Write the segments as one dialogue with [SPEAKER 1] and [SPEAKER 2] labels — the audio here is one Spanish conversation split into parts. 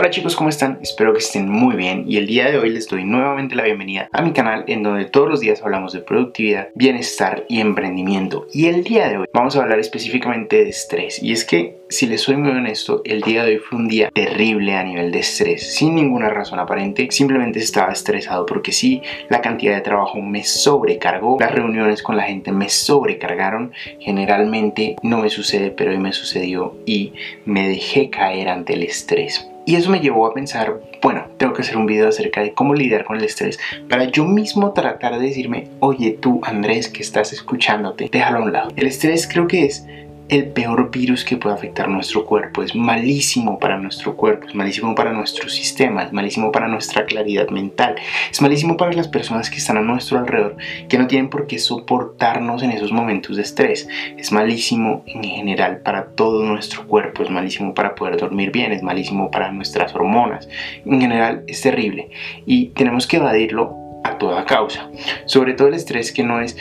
[SPEAKER 1] Hola chicos, ¿cómo están? Espero que estén muy bien y el día de hoy les doy nuevamente la bienvenida a mi canal en donde todos los días hablamos de productividad, bienestar y emprendimiento. Y el día de hoy vamos a hablar específicamente de estrés y es que si les soy muy honesto, el día de hoy fue un día terrible a nivel de estrés, sin ninguna razón aparente, simplemente estaba estresado porque sí, la cantidad de trabajo me sobrecargó, las reuniones con la gente me sobrecargaron, generalmente no me sucede, pero hoy me sucedió y me dejé caer ante el estrés. Y eso me llevó a pensar, bueno, tengo que hacer un video acerca de cómo lidiar con el estrés para yo mismo tratar de decirme, oye tú Andrés que estás escuchándote, déjalo a un lado. El estrés creo que es el peor virus que puede afectar nuestro cuerpo. Es malísimo para nuestro cuerpo, es malísimo para nuestro sistema, es malísimo para nuestra claridad mental, es malísimo para las personas que están a nuestro alrededor, que no tienen por qué soportarnos en esos momentos de estrés. Es malísimo en general para todo nuestro cuerpo, es malísimo para poder dormir bien, es malísimo para nuestras hormonas. En general es terrible y tenemos que evadirlo a toda causa. Sobre todo el estrés que no es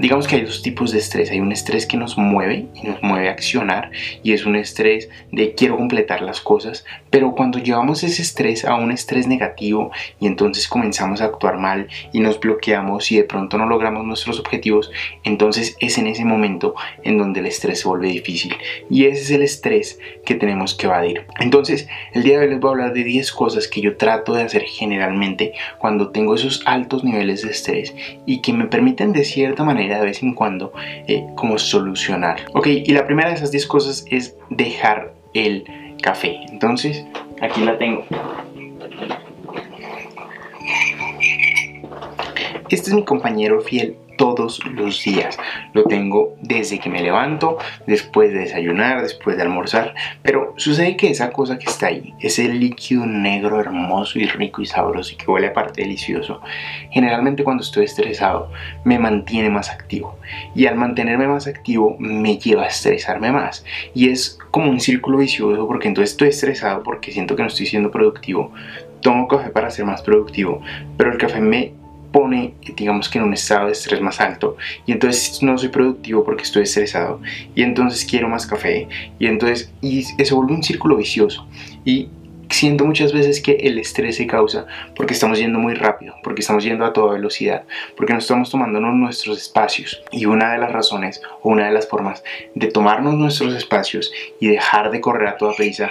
[SPEAKER 1] Digamos que hay dos tipos de estrés. Hay un estrés que nos mueve y nos mueve a accionar y es un estrés de quiero completar las cosas, pero cuando llevamos ese estrés a un estrés negativo y entonces comenzamos a actuar mal y nos bloqueamos y de pronto no logramos nuestros objetivos, entonces es en ese momento en donde el estrés se vuelve difícil y ese es el estrés que tenemos que evadir. Entonces, el día de hoy les voy a hablar de 10 cosas que yo trato de hacer generalmente cuando tengo esos altos niveles de estrés y que me permiten de cierta manera de vez en cuando eh, como solucionar. Ok, y la primera de esas 10 cosas es dejar el café. Entonces, aquí la tengo. Este es mi compañero fiel todos los días. Lo tengo desde que me levanto, después de desayunar, después de almorzar. Pero sucede que esa cosa que está ahí, ese líquido negro hermoso y rico y sabroso y que huele aparte delicioso, generalmente cuando estoy estresado me mantiene más activo. Y al mantenerme más activo me lleva a estresarme más. Y es como un círculo vicioso porque entonces estoy estresado porque siento que no estoy siendo productivo. Tomo café para ser más productivo, pero el café me pone, digamos que en un estado de estrés más alto y entonces no soy productivo porque estoy estresado y entonces quiero más café y entonces y eso vuelve un círculo vicioso y siento muchas veces que el estrés se causa porque estamos yendo muy rápido, porque estamos yendo a toda velocidad, porque no estamos tomándonos nuestros espacios. Y una de las razones o una de las formas de tomarnos nuestros espacios y dejar de correr a toda prisa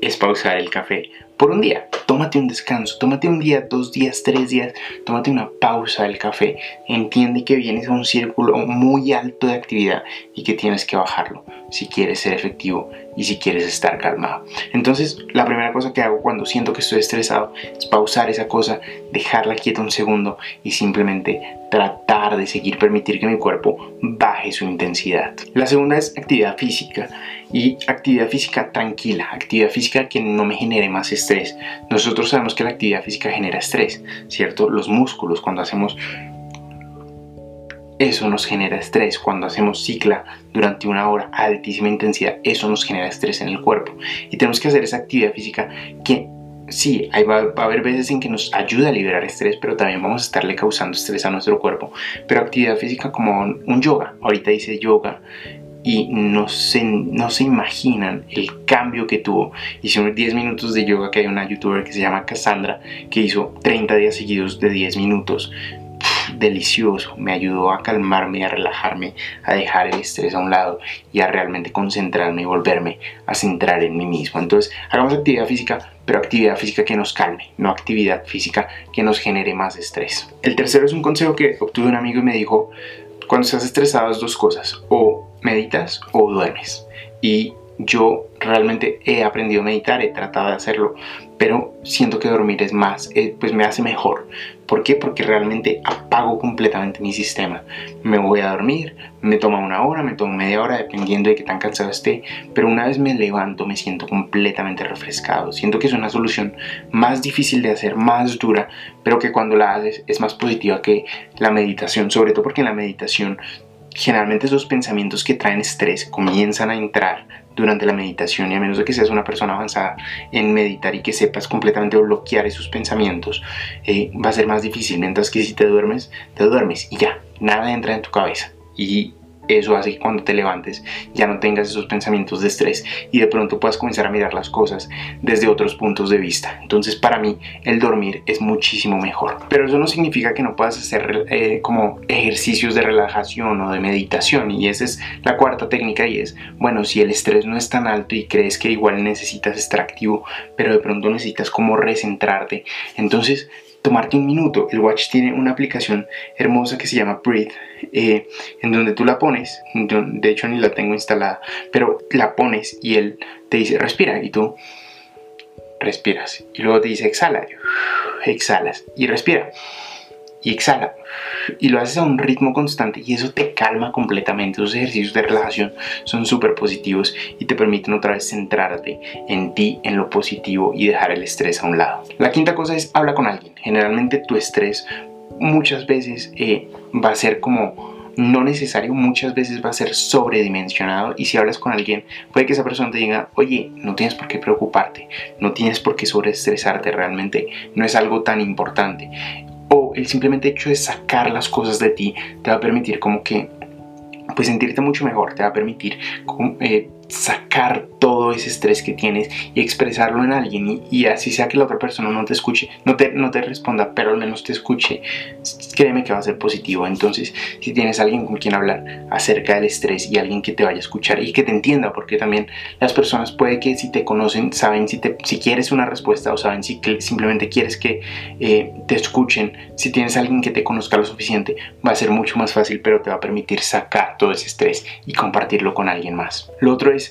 [SPEAKER 1] es pausar el café por un día. Tómate un descanso, tómate un día, dos días, tres días, tómate una pausa del café. Entiende que vienes a un círculo muy alto de actividad y que tienes que bajarlo si quieres ser efectivo y si quieres estar calmado. Entonces, la primera cosa que hago cuando siento que estoy estresado es pausar esa cosa, dejarla quieta un segundo y simplemente tratar de seguir permitir que mi cuerpo baje su intensidad. La segunda es actividad física y actividad física tranquila, actividad física que no me genere más estrés. Nosotros sabemos que la actividad física genera estrés, ¿cierto? Los músculos cuando hacemos eso nos genera estrés. Cuando hacemos cicla durante una hora a altísima intensidad, eso nos genera estrés en el cuerpo. Y tenemos que hacer esa actividad física que sí, va, a haber veces en que nos ayuda a liberar estrés, pero también vamos a estarle causando estrés a nuestro cuerpo. Pero actividad física como un, yoga, ahorita dice yoga, y no se, no se imaginan el cambio que tuvo. Hice unos 10 minutos de yoga que hay una youtuber que se llama Cassandra que hizo 30 días seguidos de 10 minutos delicioso, me ayudó a calmarme, a relajarme, a dejar el estrés a un lado y a realmente concentrarme y volverme a centrar en mí mismo. Entonces, hagamos actividad física, pero actividad física que nos calme, no actividad física que nos genere más estrés. El tercero es un consejo que obtuve un amigo y me dijo, cuando estás estresado es dos cosas, o meditas o duermes. Y yo realmente he aprendido a meditar, he tratado de hacerlo, pero siento que dormir es más, eh, pues me hace mejor. ¿Por qué? Porque realmente apago completamente mi sistema. Me voy a dormir, me toma una hora, me toma media hora, dependiendo de qué tan cansado esté, pero una vez me levanto me siento completamente refrescado. Siento que es una solución más difícil de hacer, más dura, pero que cuando la haces es más positiva que la meditación, sobre todo porque en la meditación generalmente esos pensamientos que traen estrés comienzan a entrar durante la meditación y a menos de que seas una persona avanzada en meditar y que sepas completamente bloquear esos pensamientos, eh, va a ser más difícil, mientras que si te duermes, te duermes y ya, nada entra en tu cabeza. Y eso hace que cuando te levantes ya no tengas esos pensamientos de estrés y de pronto puedas comenzar a mirar las cosas desde otros puntos de vista. Entonces para mí el dormir es muchísimo mejor. Pero eso no significa que no puedas hacer eh, como ejercicios de relajación o de meditación y esa es la cuarta técnica y es, bueno, si el estrés no es tan alto y crees que igual necesitas estar activo, pero de pronto necesitas como recentrarte, entonces tomarte un minuto. El watch tiene una aplicación hermosa que se llama Breathe, eh, en donde tú la pones, de hecho ni la tengo instalada, pero la pones y él te dice respira y tú respiras. Y luego te dice exhala, exhalas y respira y exhala. Y lo haces a un ritmo constante y eso te calma completamente. Esos ejercicios de relajación son súper positivos y te permiten otra vez centrarte en ti, en lo positivo y dejar el estrés a un lado. La quinta cosa es habla con alguien. Generalmente tu estrés muchas veces eh, va a ser como no necesario, muchas veces va a ser sobredimensionado y si hablas con alguien puede que esa persona te diga, oye, no tienes por qué preocuparte, no tienes por qué sobreestresarte realmente, no es algo tan importante el simplemente hecho de sacar las cosas de ti te va a permitir como que pues sentirte mucho mejor, te va a permitir eh, sacar todo ese estrés que tienes y expresarlo en alguien y, así sea que la otra persona no te escuche, no te, no te responda, pero al menos te escuche, créeme que va a ser positivo. Entonces, si tienes alguien con quien hablar acerca del estrés y alguien que te vaya a escuchar y que te entienda, porque también las personas puede que si te conocen, saben si, te, si quieres una respuesta o saben si simplemente quieres que eh, te escuchen, si tienes alguien que te conozca lo suficiente, va a ser mucho más fácil, pero te va a permitir sacar todo ese estrés y compartirlo con alguien más. Lo otro es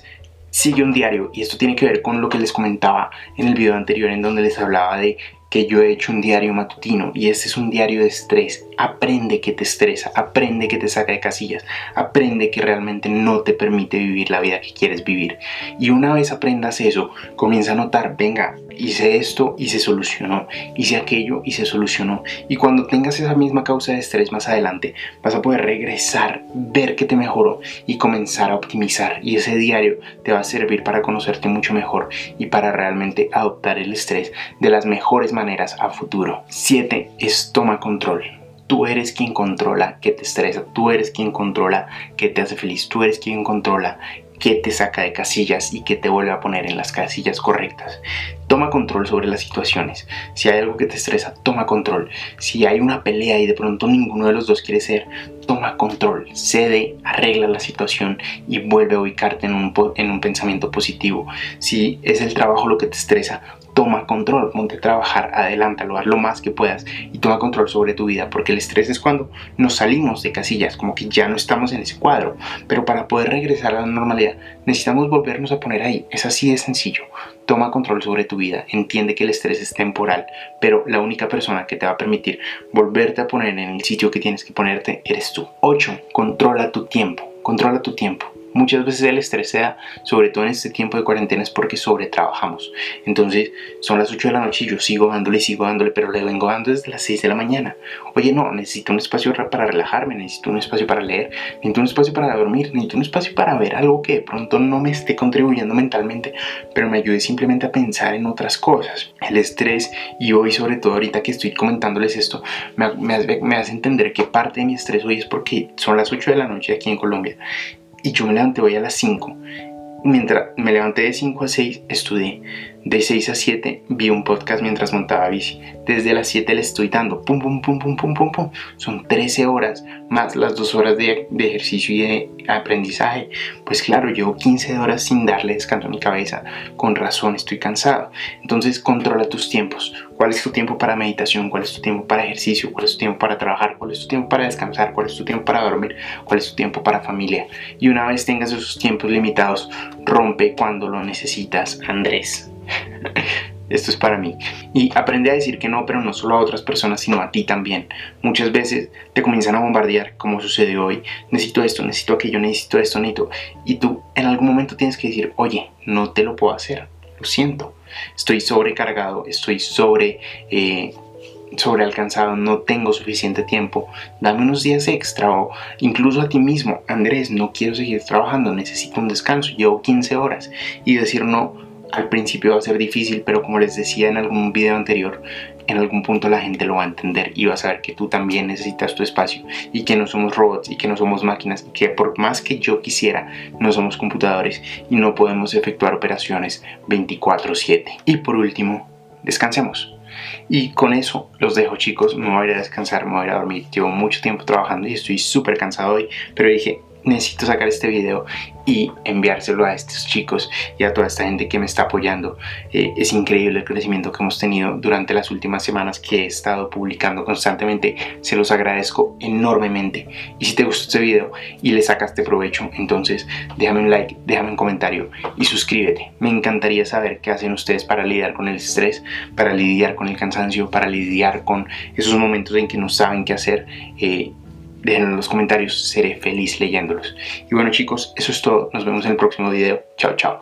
[SPEAKER 1] sigue un diario y esto tiene que ver con lo que les comentaba en el video anterior en donde les hablaba de que yo he hecho un diario matutino y este es un diario de estrés. Aprende que te estresa, aprende que te saca de casillas, aprende que realmente no te permite vivir la vida que quieres vivir. Y una vez aprendas eso, comienza a notar, venga, hice esto y se solucionó, hice aquello y se solucionó. Y cuando tengas esa misma causa de estrés más adelante, vas a poder regresar, ver que te mejoró y comenzar a optimizar. Y ese diario te va a servir para conocerte mucho mejor y para realmente adoptar el estrés de las mejores maneras a futuro. 7 es toma control. Tú eres quien controla que te estresa, tú eres quien controla que te hace feliz, tú eres quien controla que te saca de casillas y que te vuelve a poner en las casillas correctas. Toma control sobre las situaciones. Si hay algo que te estresa, toma control. Si hay una pelea y de pronto ninguno de los dos quiere ser, toma control, cede, arregla la situación y vuelve a ubicarte en un, en un pensamiento positivo. Si es el trabajo lo que te estresa, toma control, ponte a trabajar, adelántalo, haz lo más que puedas y toma control sobre tu vida, porque el estrés es cuando nos salimos de casillas, como que ya no estamos en ese cuadro, pero para poder regresar a la normalidad necesitamos volvernos a poner ahí, es así de sencillo. Toma control sobre tu vida, entiende que el estrés es temporal, pero la única persona que te va a permitir volverte a poner en el sitio que tienes que ponerte eres tú. 8. Controla tu tiempo, controla tu tiempo. Muchas veces el estrés se da, sobre todo en este tiempo de cuarentena, es porque sobretrabajamos. Entonces, son las 8 de la noche y yo sigo dándole, sigo dándole, pero le vengo dando desde las 6 de la mañana. Oye, no, necesito un espacio para relajarme, necesito un espacio para leer, necesito un espacio para dormir, necesito un espacio para ver algo que de pronto no me esté contribuyendo mentalmente, pero me ayude simplemente a pensar en otras cosas. El estrés, y hoy sobre todo ahorita que estoy comentándoles esto, me, me, me hace entender que parte de mi estrés hoy es porque son las 8 de la noche aquí en Colombia y yo me levanté hoy a las 5. Mientras me levanté de 5 a 6, estudié. De 6 a 7 vi un podcast mientras montaba bici. Desde las 7 le estoy dando pum, pum, pum, pum, pum, pum, pum. Son 13 horas más las 2 horas de, de, ejercicio y de aprendizaje. Pues claro, llevo 15 horas sin darle descanso a mi cabeza. Con razón estoy cansado. Entonces controla tus tiempos. ¿Cuál es tu tiempo para meditación? ¿Cuál es tu tiempo para ejercicio? ¿Cuál es tu tiempo para trabajar? ¿Cuál es tu tiempo para descansar? ¿Cuál es tu tiempo para dormir? ¿Cuál es tu tiempo para familia? Y una vez tengas esos tiempos limitados, rompe cuando lo necesitas, Andrés. Esto es para mí. Y aprende a decir que no, pero no solo a otras personas, sino a ti también. Muchas veces te comienzan a bombardear, como sucedió hoy. Necesito esto, necesito aquello, necesito esto, necesito. Y tú en algún momento tienes que decir, oye, no te lo puedo hacer. Lo siento. Estoy sobrecargado, estoy sobre... Eh, sobrealcanzado, no tengo suficiente tiempo, dame unos días extra o incluso a ti mismo, Andrés, no quiero seguir trabajando, necesito un descanso, llevo 15 horas y decir no al principio va a ser difícil, pero como les decía en algún video anterior, en algún punto la gente lo va a entender y va a saber que tú también necesitas tu espacio y que no somos robots y que no somos máquinas y que por más que yo quisiera, no somos computadores y no podemos efectuar operaciones 24/7. Y por último, descansemos. Y con eso los dejo chicos, me voy a ir a descansar, me voy a ir a dormir. Llevo mucho tiempo trabajando y estoy súper cansado hoy, pero dije, necesito sacar este video y enviárselo a estos chicos y a toda esta gente que me está apoyando. Eh, es increíble el crecimiento que hemos tenido durante las últimas semanas que he estado publicando constantemente. Se los agradezco enormemente. Y si te gustó este video y le sacaste provecho, entonces déjame un like, déjame un comentario y suscríbete. Me encantaría saber qué hacen ustedes para lidiar con el estrés, para lidiar con el cansancio, para lidiar con esos momentos en que no saben qué hacer. Eh, déjenlo en los comentarios, seré feliz leyéndolos. Y bueno chicos, eso es todo, nos vemos en el próximo video, chao chao.